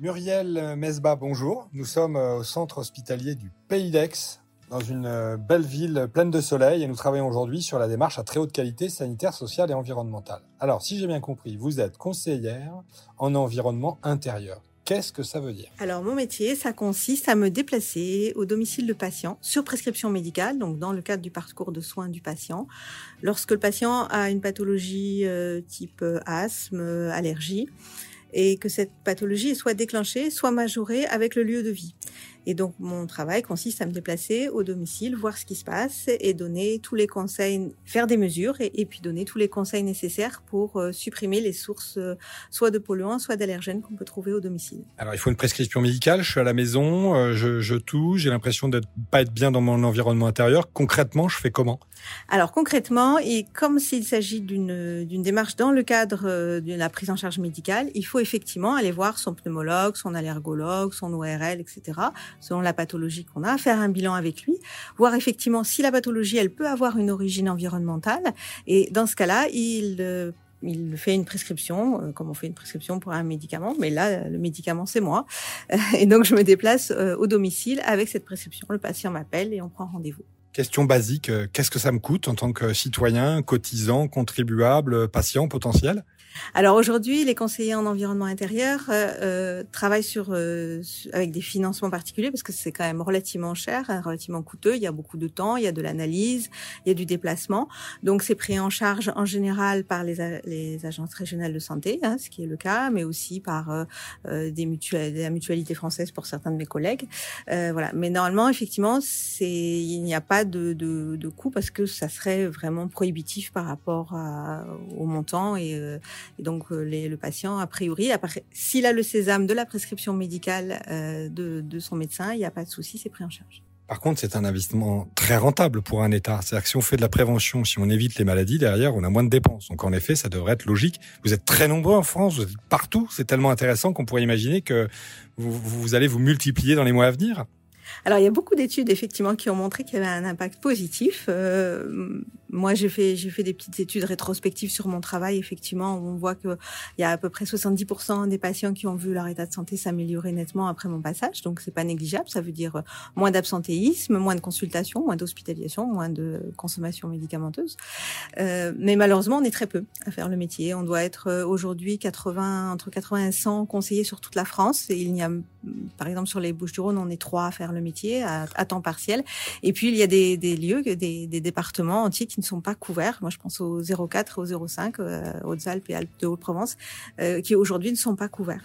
Muriel Mesba, bonjour. Nous sommes euh, au centre hospitalier du Pays d'Aix, dans une euh, belle ville pleine de soleil, et nous travaillons aujourd'hui sur la démarche à très haute qualité sanitaire, sociale et environnementale. Alors, si j'ai bien compris, vous êtes conseillère en environnement intérieur. Qu'est-ce que ça veut dire? Alors mon métier, ça consiste à me déplacer au domicile de patient sur prescription médicale, donc dans le cadre du parcours de soins du patient, lorsque le patient a une pathologie euh, type asthme, allergie, et que cette pathologie soit déclenchée, soit majorée avec le lieu de vie. Et donc, mon travail consiste à me déplacer au domicile, voir ce qui se passe et donner tous les conseils, faire des mesures et, puis donner tous les conseils nécessaires pour euh, supprimer les sources euh, soit de polluants, soit d'allergènes qu'on peut trouver au domicile. Alors, il faut une prescription médicale. Je suis à la maison, euh, je, je touche, j'ai l'impression de pas être bien dans mon environnement intérieur. Concrètement, je fais comment? Alors, concrètement, et comme s'il s'agit d'une démarche dans le cadre de la prise en charge médicale, il faut effectivement aller voir son pneumologue, son allergologue, son ORL, etc selon la pathologie qu'on a, faire un bilan avec lui, voir effectivement si la pathologie, elle peut avoir une origine environnementale. Et dans ce cas-là, il euh, il fait une prescription, euh, comme on fait une prescription pour un médicament, mais là, le médicament, c'est moi. Et donc, je me déplace euh, au domicile avec cette prescription. Le patient m'appelle et on prend rendez-vous. Question basique, qu'est-ce que ça me coûte en tant que citoyen, cotisant, contribuable, patient potentiel? Alors aujourd'hui, les conseillers en environnement intérieur euh, euh travaillent sur euh, avec des financements particuliers parce que c'est quand même relativement cher, hein, relativement coûteux. Il y a beaucoup de temps, il y a de l'analyse, il y a du déplacement. Donc c'est pris en charge en général par les, agences régionales de santé, hein, ce qui est le cas, mais aussi par euh, euh des mutuelles, la mutualité française pour certains de mes collègues. voilà. Mais normalement, effectivement, il n'y a pas de, de, coût parce que ça serait vraiment prohibitif par rapport au montant et et donc euh, le patient, a priori, s'il a le sésame de la prescription médicale euh, de, son médecin, il n'y a pas de souci, c'est pris en charge. Par contre, c'est un investissement très rentable pour un État. C'est-à-dire que si on fait de la prévention, si on évite les maladies, derrière, on a moins de dépenses. Donc en effet, ça devrait être logique. Vous êtes très nombreux en France, vous êtes partout. C'est tellement intéressant qu'on pourrait imaginer que vous allez vous multiplier dans les mois à venir. Alors, il y a beaucoup d'études effectivement qui ont montré qu'il y avait un impact positif. Euh, moi, j'ai fait j'ai fait des petites études rétrospectives sur mon travail. Effectivement, on voit qu'il y a à peu près 70% des patients qui ont vu leur état de santé s'améliorer nettement après mon passage. Donc, c'est pas négligeable. Ça veut dire moins d'absentéisme, moins de consultations, moins d'hospitalisation, moins de consommation médicamenteuse. Euh, mais malheureusement, on est très peu à faire le métier. On doit être euh, aujourd'hui 80 entre 80 et 100 conseillers sur toute la France. Il y a, par exemple, sur les Bouches-du-Rhône, on est trois à faire le métier à, temps partiel. Et puis il y a des, lieux, des, départements entiers qui ne sont pas couverts. Moi, je pense aux 04 et aux 05, euh, Hautes-Alpes et Alpes de Haute-Provence, euh, qui aujourd'hui ne sont pas couverts.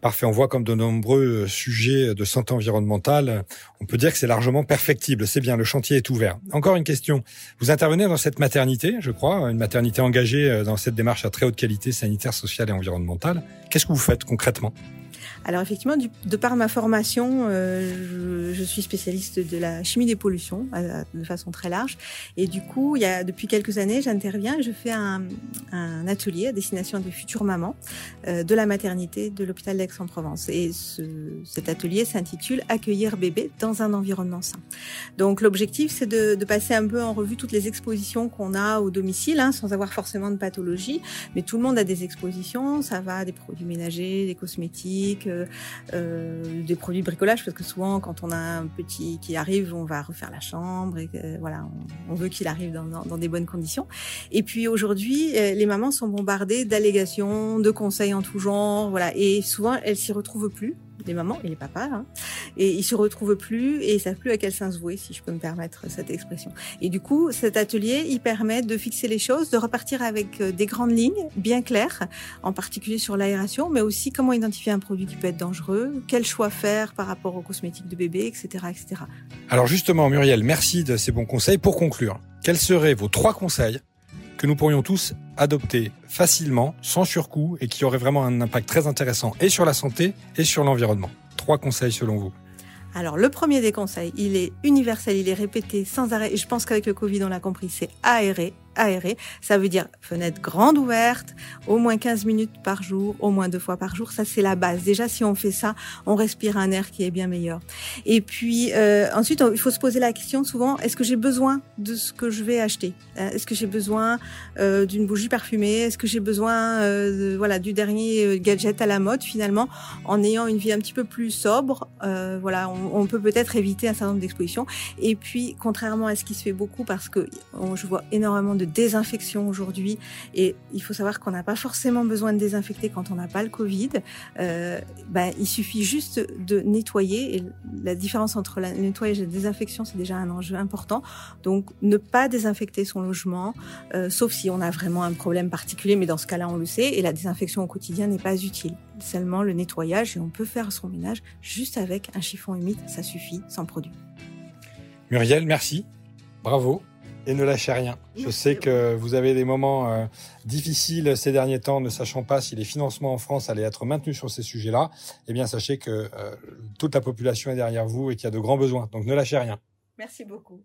Parfait. On voit comme de nombreux sujets de santé environnementale, on peut dire que c'est largement perfectible. C'est bien, le chantier est ouvert. Encore une question. Vous intervenez dans cette maternité, je crois, une maternité engagée euh, dans cette démarche à très haute qualité sanitaire, sociale et environnementale. Qu'est-ce que vous faites concrètement? Alors effectivement, de par ma formation, euh, je, suis spécialiste de la chimie des pollutions de façon très large. Et du coup, il y a, depuis quelques années, j'interviens, je fais un, un, atelier à destination des futures mamans euh, de la maternité de l'hôpital d'Aix-en-Provence. Et ce, cet atelier s'intitule Accueillir bébé dans un environnement sain. Donc l'objectif, c'est de, de, passer un peu en revue toutes les expositions qu'on a au domicile, hein, sans avoir forcément de pathologie. Mais tout le monde a des expositions. Ça va des produits ménagers, des cosmétiques euh, des produits de bricolage, parce que souvent, quand on a un petit qui arrive, on va refaire la chambre et voilà, on, veut qu'il arrive dans, dans, des bonnes conditions. Et puis aujourd'hui, euh, les mamans sont bombardées d'allégations, de conseils en tout genre, voilà, et souvent elles s'y retrouvent plus les mamans et les papas, hein, et ils se retrouvent plus et ils savent plus à quel sens vouer, si je peux me permettre cette expression. Et du coup, cet atelier, il permet de fixer les choses, de repartir avec euh, des grandes lignes bien claires, en particulier sur l'aération, mais aussi comment identifier un produit qui peut être dangereux, quel choix faire par rapport aux cosmétiques de bébé, etc., etc. Alors justement, Muriel, merci de ces bons conseils. Pour conclure, quels seraient vos trois conseils que nous pourrions tous adopter facilement, sans surcoût, et qui aurait vraiment un impact très intéressant et sur la santé et sur l'environnement? Trois conseils selon vous. Alors le premier des conseils, il est universel, il est répété sans arrêt, et je pense qu'avec le Covid on l'a compris, c'est aérer, aérée. Ça veut dire fenêtre grande ouverte, au moins 15 minutes par jour, au moins deux fois par jour. Ça, c'est la base. Déjà, si on fait ça, on respire un air qui est bien meilleur. Et puis euh, ensuite, il faut se poser la question souvent est-ce que j'ai besoin de ce que je vais acheter? Euh, Est-ce que j'ai besoin euh, d'une bougie parfumée? Est-ce que j'ai besoin voilà du dernier gadget à la mode finalement En ayant une vie un petit peu plus sobre, voilà, on, on peut peut-être éviter un certain nombre d'expositions. Et puis, contrairement à ce qui se fait beaucoup, parce que on, je vois énormément de désinfection aujourd'hui, et il faut savoir qu'on n'a pas forcément besoin de désinfecter quand on n'a pas le Covid. Euh, ben, il suffit juste de nettoyer. Et la différence entre le nettoyage et la désinfection, c'est déjà un enjeu important. Donc, ne pas désinfecter son logement, euh, sauf si on a vraiment un problème particulier, mais dans ce cas-là, on le sait. Et la désinfection au quotidien n'est pas utile. Seulement le nettoyage, et on peut faire son ménage juste avec un chiffon humide, ça suffit, sans produit. Muriel, merci. Bravo. Et ne lâchez rien. Je sais que vous avez des moments euh, difficiles ces derniers temps, ne sachant pas si les financements en France allaient être maintenus sur ces sujets-là. Eh bien, sachez que euh, toute la population est derrière vous et qu'il y a de grands besoins. Donc, ne lâchez rien. Merci beaucoup.